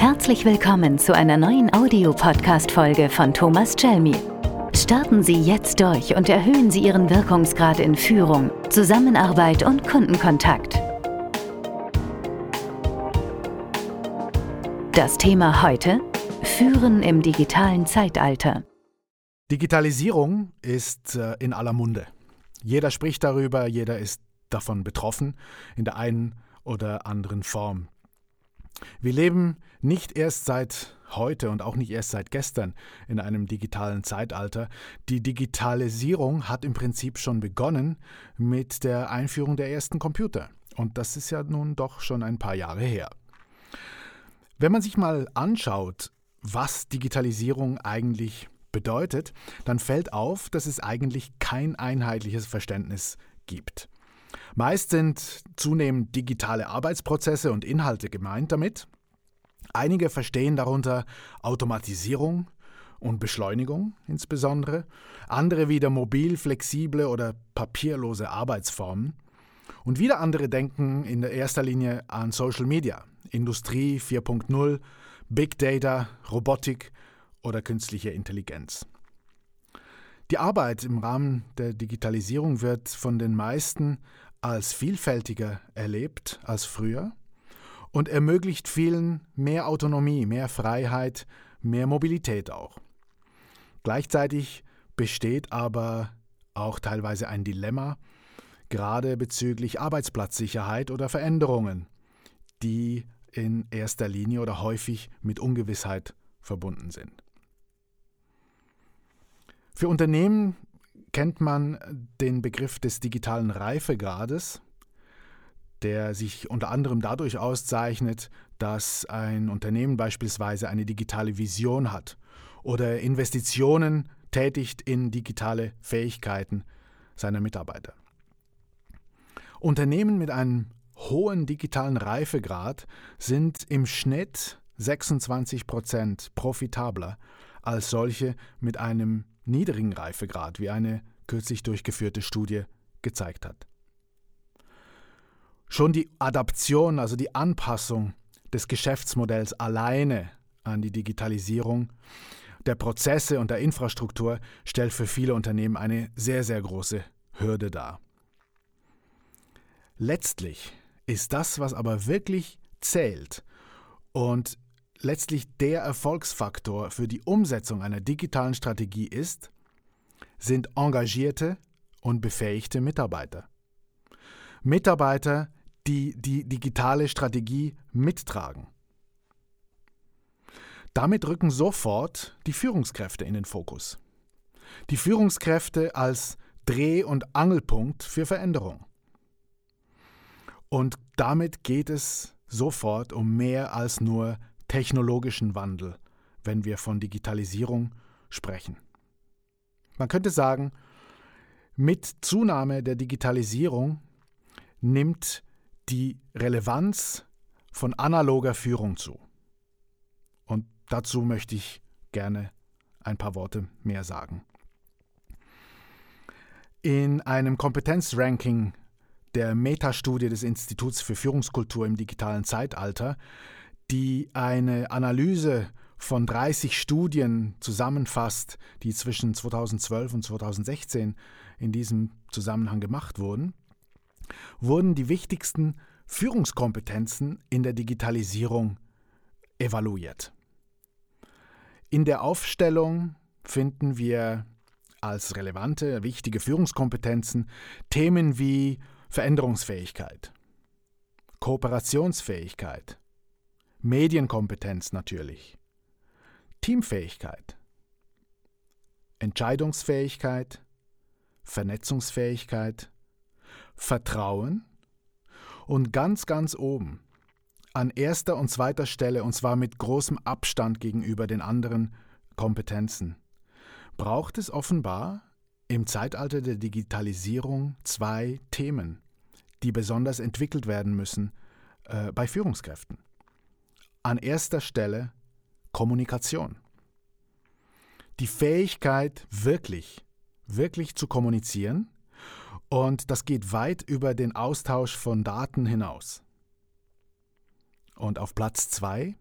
Herzlich willkommen zu einer neuen Audiopodcast-Folge von Thomas Chelmi. Starten Sie jetzt durch und erhöhen Sie Ihren Wirkungsgrad in Führung, Zusammenarbeit und Kundenkontakt. Das Thema heute: Führen im digitalen Zeitalter. Digitalisierung ist äh, in aller Munde. Jeder spricht darüber, jeder ist davon betroffen, in der einen oder anderen Form. Wir leben nicht erst seit heute und auch nicht erst seit gestern in einem digitalen Zeitalter. Die Digitalisierung hat im Prinzip schon begonnen mit der Einführung der ersten Computer. Und das ist ja nun doch schon ein paar Jahre her. Wenn man sich mal anschaut, was Digitalisierung eigentlich bedeutet, dann fällt auf, dass es eigentlich kein einheitliches Verständnis gibt. Meist sind zunehmend digitale Arbeitsprozesse und Inhalte gemeint damit. Einige verstehen darunter Automatisierung und Beschleunigung insbesondere, andere wieder mobil, flexible oder papierlose Arbeitsformen. Und wieder andere denken in erster Linie an Social Media, Industrie 4.0, Big Data, Robotik oder künstliche Intelligenz. Die Arbeit im Rahmen der Digitalisierung wird von den meisten als vielfältiger erlebt als früher und ermöglicht vielen mehr Autonomie, mehr Freiheit, mehr Mobilität auch. Gleichzeitig besteht aber auch teilweise ein Dilemma, gerade bezüglich Arbeitsplatzsicherheit oder Veränderungen, die in erster Linie oder häufig mit Ungewissheit verbunden sind. Für Unternehmen kennt man den Begriff des digitalen Reifegrades, der sich unter anderem dadurch auszeichnet, dass ein Unternehmen beispielsweise eine digitale Vision hat oder Investitionen tätigt in digitale Fähigkeiten seiner Mitarbeiter. Unternehmen mit einem hohen digitalen Reifegrad sind im Schnitt 26 Prozent profitabler als solche mit einem niedrigen Reifegrad, wie eine kürzlich durchgeführte Studie gezeigt hat. Schon die Adaption, also die Anpassung des Geschäftsmodells alleine an die Digitalisierung der Prozesse und der Infrastruktur stellt für viele Unternehmen eine sehr, sehr große Hürde dar. Letztlich ist das, was aber wirklich zählt und letztlich der Erfolgsfaktor für die Umsetzung einer digitalen Strategie ist, sind engagierte und befähigte Mitarbeiter. Mitarbeiter, die die digitale Strategie mittragen. Damit rücken sofort die Führungskräfte in den Fokus. Die Führungskräfte als Dreh- und Angelpunkt für Veränderung. Und damit geht es sofort um mehr als nur technologischen Wandel, wenn wir von Digitalisierung sprechen. Man könnte sagen, mit Zunahme der Digitalisierung nimmt die Relevanz von analoger Führung zu. Und dazu möchte ich gerne ein paar Worte mehr sagen. In einem Kompetenzranking der Metastudie des Instituts für Führungskultur im digitalen Zeitalter die eine Analyse von 30 Studien zusammenfasst, die zwischen 2012 und 2016 in diesem Zusammenhang gemacht wurden, wurden die wichtigsten Führungskompetenzen in der Digitalisierung evaluiert. In der Aufstellung finden wir als relevante, wichtige Führungskompetenzen Themen wie Veränderungsfähigkeit, Kooperationsfähigkeit, Medienkompetenz natürlich, Teamfähigkeit, Entscheidungsfähigkeit, Vernetzungsfähigkeit, Vertrauen. Und ganz, ganz oben, an erster und zweiter Stelle, und zwar mit großem Abstand gegenüber den anderen Kompetenzen, braucht es offenbar im Zeitalter der Digitalisierung zwei Themen, die besonders entwickelt werden müssen äh, bei Führungskräften an erster Stelle Kommunikation. Die Fähigkeit, wirklich, wirklich zu kommunizieren. Und das geht weit über den Austausch von Daten hinaus. Und auf Platz zwei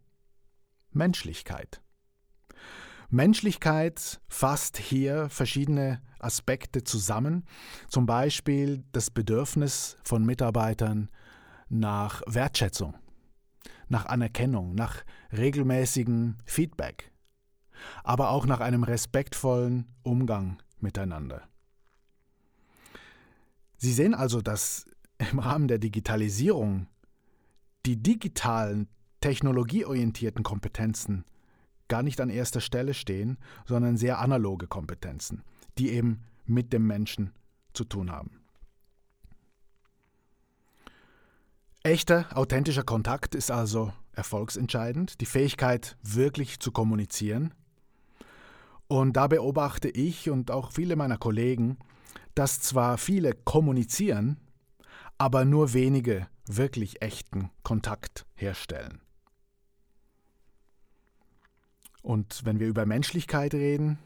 Menschlichkeit. Menschlichkeit fasst hier verschiedene Aspekte zusammen, zum Beispiel das Bedürfnis von Mitarbeitern nach Wertschätzung, nach Anerkennung, nach regelmäßigem Feedback, aber auch nach einem respektvollen Umgang miteinander. Sie sehen also, dass im Rahmen der Digitalisierung die digitalen, technologieorientierten Kompetenzen gar nicht an erster Stelle stehen, sondern sehr analoge Kompetenzen, die eben mit dem Menschen zu tun haben. Echter, authentischer Kontakt ist also erfolgsentscheidend, die Fähigkeit, wirklich zu kommunizieren. Und da beobachte ich und auch viele meiner Kollegen, dass zwar viele kommunizieren, aber nur wenige wirklich echten Kontakt herstellen. Und wenn wir über Menschlichkeit reden,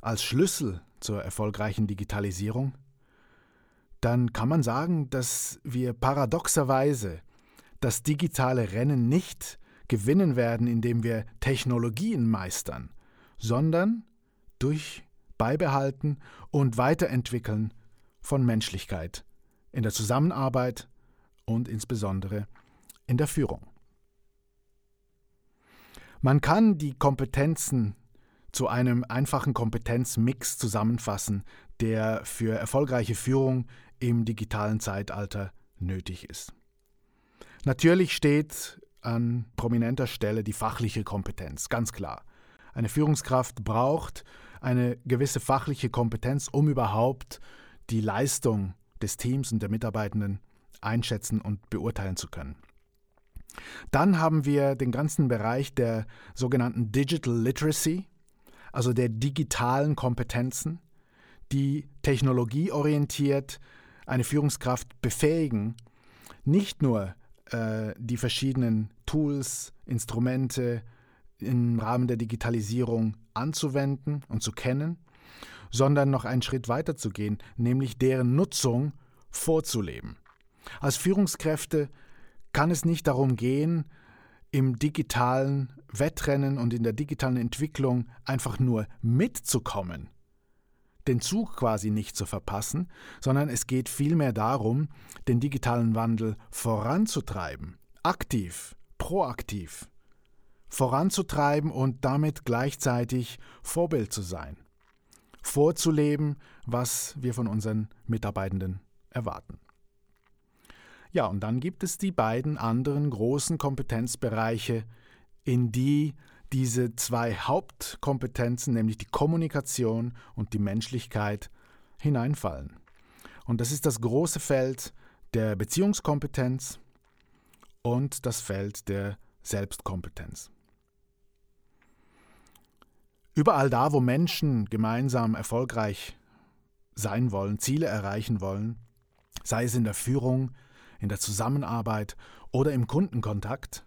als Schlüssel zur erfolgreichen Digitalisierung, dann kann man sagen, dass wir paradoxerweise das digitale Rennen nicht gewinnen werden, indem wir Technologien meistern, sondern durch Beibehalten und Weiterentwickeln von Menschlichkeit in der Zusammenarbeit und insbesondere in der Führung. Man kann die Kompetenzen zu einem einfachen Kompetenzmix zusammenfassen, der für erfolgreiche Führung im digitalen Zeitalter nötig ist. Natürlich steht an prominenter Stelle die fachliche Kompetenz, ganz klar. Eine Führungskraft braucht eine gewisse fachliche Kompetenz, um überhaupt die Leistung des Teams und der Mitarbeitenden einschätzen und beurteilen zu können. Dann haben wir den ganzen Bereich der sogenannten Digital Literacy, also der digitalen Kompetenzen, die technologieorientiert eine Führungskraft befähigen, nicht nur äh, die verschiedenen Tools, Instrumente im Rahmen der Digitalisierung anzuwenden und zu kennen, sondern noch einen Schritt weiter zu gehen, nämlich deren Nutzung vorzuleben. Als Führungskräfte kann es nicht darum gehen, im digitalen Wettrennen und in der digitalen Entwicklung einfach nur mitzukommen, den Zug quasi nicht zu verpassen, sondern es geht vielmehr darum, den digitalen Wandel voranzutreiben, aktiv, proaktiv, voranzutreiben und damit gleichzeitig Vorbild zu sein, vorzuleben, was wir von unseren Mitarbeitenden erwarten. Ja, und dann gibt es die beiden anderen großen Kompetenzbereiche, in die diese zwei Hauptkompetenzen, nämlich die Kommunikation und die Menschlichkeit, hineinfallen. Und das ist das große Feld der Beziehungskompetenz und das Feld der Selbstkompetenz. Überall da, wo Menschen gemeinsam erfolgreich sein wollen, Ziele erreichen wollen, sei es in der Führung, in der Zusammenarbeit oder im Kundenkontakt,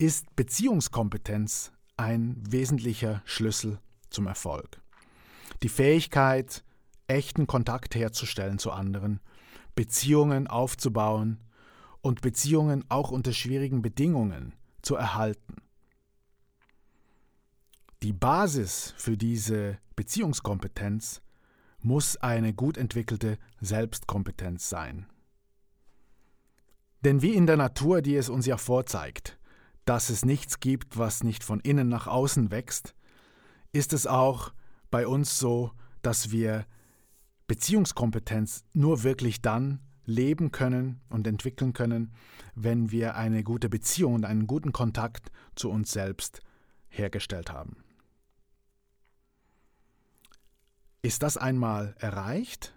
ist Beziehungskompetenz ein wesentlicher Schlüssel zum Erfolg. Die Fähigkeit, echten Kontakt herzustellen zu anderen, Beziehungen aufzubauen und Beziehungen auch unter schwierigen Bedingungen zu erhalten. Die Basis für diese Beziehungskompetenz muss eine gut entwickelte Selbstkompetenz sein. Denn wie in der Natur, die es uns ja vorzeigt, dass es nichts gibt, was nicht von innen nach außen wächst, ist es auch bei uns so, dass wir Beziehungskompetenz nur wirklich dann leben können und entwickeln können, wenn wir eine gute Beziehung und einen guten Kontakt zu uns selbst hergestellt haben. Ist das einmal erreicht,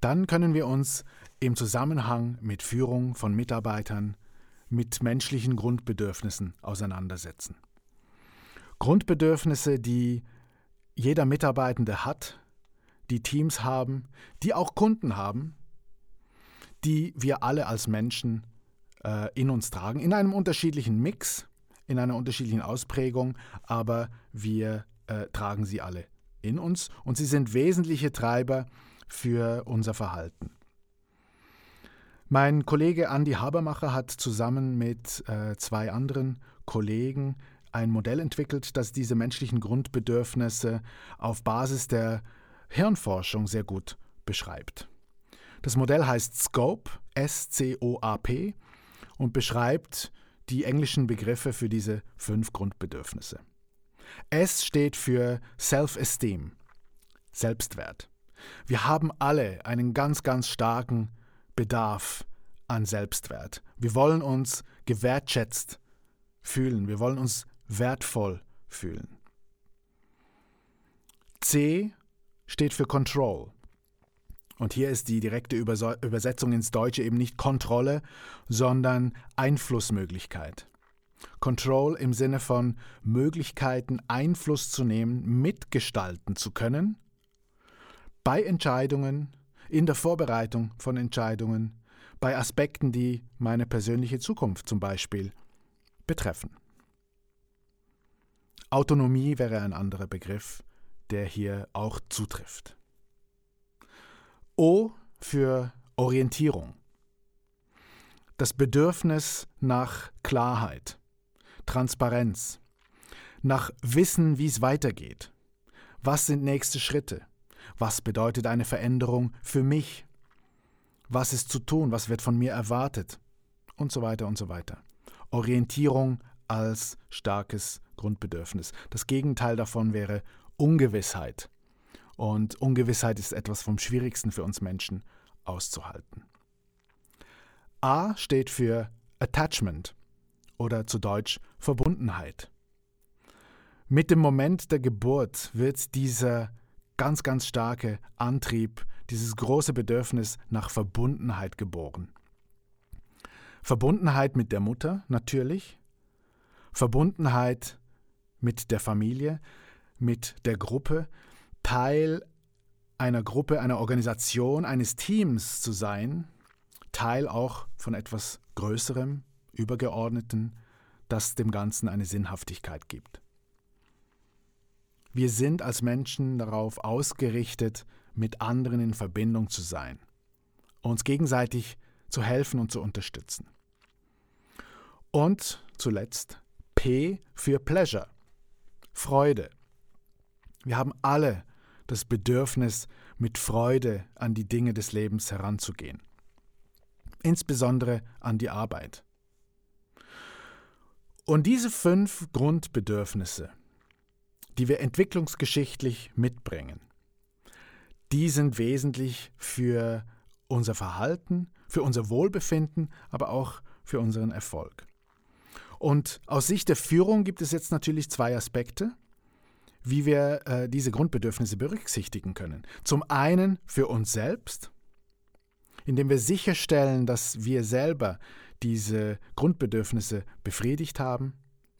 dann können wir uns im Zusammenhang mit Führung von Mitarbeitern mit menschlichen Grundbedürfnissen auseinandersetzen. Grundbedürfnisse, die jeder Mitarbeitende hat, die Teams haben, die auch Kunden haben, die wir alle als Menschen äh, in uns tragen, in einem unterschiedlichen Mix, in einer unterschiedlichen Ausprägung, aber wir äh, tragen sie alle in uns und sie sind wesentliche Treiber für unser Verhalten. Mein Kollege Andy Habermacher hat zusammen mit äh, zwei anderen Kollegen ein Modell entwickelt, das diese menschlichen Grundbedürfnisse auf Basis der Hirnforschung sehr gut beschreibt. Das Modell heißt SCOPE, S-C-O-A-P, und beschreibt die englischen Begriffe für diese fünf Grundbedürfnisse. S steht für Self-Esteem, Selbstwert. Wir haben alle einen ganz, ganz starken Bedarf an Selbstwert. Wir wollen uns gewertschätzt fühlen. Wir wollen uns wertvoll fühlen. C steht für Control. Und hier ist die direkte Übersetzung ins Deutsche eben nicht Kontrolle, sondern Einflussmöglichkeit. Control im Sinne von Möglichkeiten, Einfluss zu nehmen, mitgestalten zu können bei Entscheidungen, in der Vorbereitung von Entscheidungen, bei Aspekten, die meine persönliche Zukunft zum Beispiel betreffen. Autonomie wäre ein anderer Begriff, der hier auch zutrifft. O für Orientierung. Das Bedürfnis nach Klarheit, Transparenz, nach Wissen, wie es weitergeht. Was sind nächste Schritte? Was bedeutet eine Veränderung für mich? Was ist zu tun? Was wird von mir erwartet? Und so weiter und so weiter. Orientierung als starkes Grundbedürfnis. Das Gegenteil davon wäre Ungewissheit. Und Ungewissheit ist etwas vom Schwierigsten für uns Menschen auszuhalten. A steht für Attachment oder zu Deutsch Verbundenheit. Mit dem Moment der Geburt wird dieser ganz, ganz starke Antrieb, dieses große Bedürfnis nach Verbundenheit geboren. Verbundenheit mit der Mutter natürlich, Verbundenheit mit der Familie, mit der Gruppe, Teil einer Gruppe, einer Organisation, eines Teams zu sein, Teil auch von etwas Größerem, Übergeordneten, das dem Ganzen eine Sinnhaftigkeit gibt. Wir sind als Menschen darauf ausgerichtet, mit anderen in Verbindung zu sein, uns gegenseitig zu helfen und zu unterstützen. Und zuletzt P für Pleasure, Freude. Wir haben alle das Bedürfnis, mit Freude an die Dinge des Lebens heranzugehen, insbesondere an die Arbeit. Und diese fünf Grundbedürfnisse die wir entwicklungsgeschichtlich mitbringen, die sind wesentlich für unser Verhalten, für unser Wohlbefinden, aber auch für unseren Erfolg. Und aus Sicht der Führung gibt es jetzt natürlich zwei Aspekte, wie wir äh, diese Grundbedürfnisse berücksichtigen können. Zum einen für uns selbst, indem wir sicherstellen, dass wir selber diese Grundbedürfnisse befriedigt haben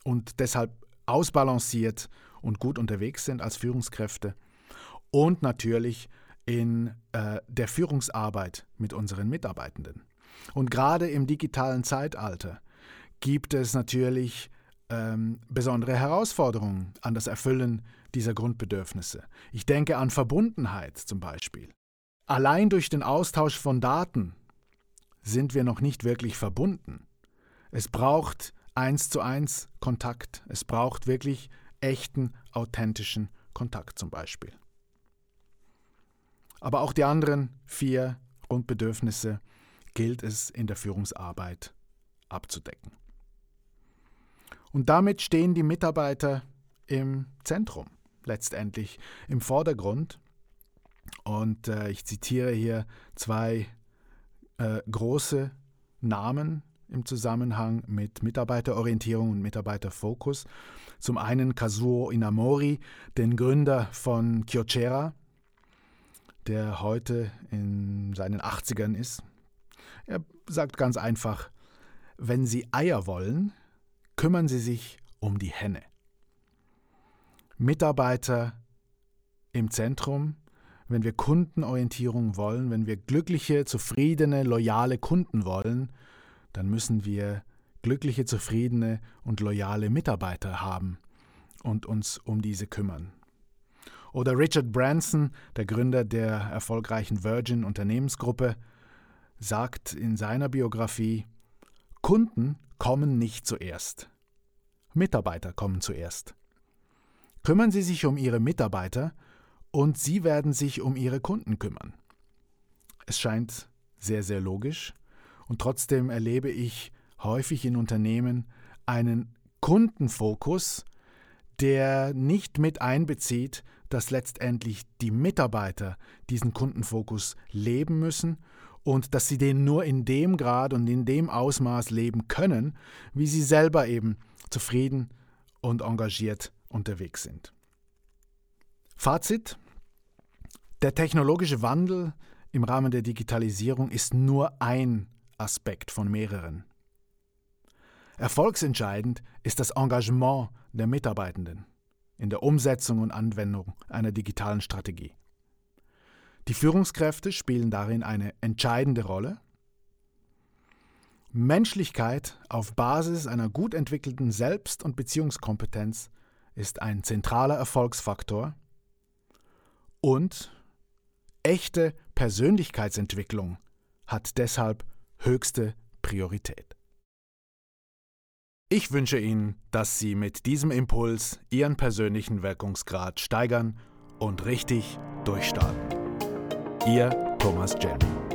und deshalb ausbalanciert und gut unterwegs sind als Führungskräfte und natürlich in äh, der Führungsarbeit mit unseren Mitarbeitenden. Und gerade im digitalen Zeitalter gibt es natürlich ähm, besondere Herausforderungen an das Erfüllen dieser Grundbedürfnisse. Ich denke an Verbundenheit zum Beispiel. Allein durch den Austausch von Daten sind wir noch nicht wirklich verbunden. Es braucht eins zu eins Kontakt. Es braucht wirklich echten, authentischen Kontakt zum Beispiel. Aber auch die anderen vier Grundbedürfnisse gilt es in der Führungsarbeit abzudecken. Und damit stehen die Mitarbeiter im Zentrum, letztendlich im Vordergrund. Und äh, ich zitiere hier zwei äh, große Namen im Zusammenhang mit Mitarbeiterorientierung und Mitarbeiterfokus. Zum einen Kazuo Inamori, den Gründer von Kyocera, der heute in seinen 80ern ist. Er sagt ganz einfach, wenn Sie Eier wollen, kümmern Sie sich um die Henne. Mitarbeiter im Zentrum, wenn wir Kundenorientierung wollen, wenn wir glückliche, zufriedene, loyale Kunden wollen, dann müssen wir glückliche, zufriedene und loyale Mitarbeiter haben und uns um diese kümmern. Oder Richard Branson, der Gründer der erfolgreichen Virgin Unternehmensgruppe, sagt in seiner Biografie, Kunden kommen nicht zuerst. Mitarbeiter kommen zuerst. Kümmern Sie sich um Ihre Mitarbeiter und Sie werden sich um Ihre Kunden kümmern. Es scheint sehr, sehr logisch und trotzdem erlebe ich häufig in Unternehmen einen Kundenfokus, der nicht mit einbezieht, dass letztendlich die Mitarbeiter diesen Kundenfokus leben müssen und dass sie den nur in dem Grad und in dem Ausmaß leben können, wie sie selber eben zufrieden und engagiert unterwegs sind. Fazit. Der technologische Wandel im Rahmen der Digitalisierung ist nur ein Aspekt von mehreren. Erfolgsentscheidend ist das Engagement der Mitarbeitenden in der Umsetzung und Anwendung einer digitalen Strategie. Die Führungskräfte spielen darin eine entscheidende Rolle. Menschlichkeit auf Basis einer gut entwickelten Selbst- und Beziehungskompetenz ist ein zentraler Erfolgsfaktor und echte Persönlichkeitsentwicklung hat deshalb höchste Priorität. Ich wünsche Ihnen, dass Sie mit diesem Impuls Ihren persönlichen Wirkungsgrad steigern und richtig durchstarten. Ihr Thomas Jelmy.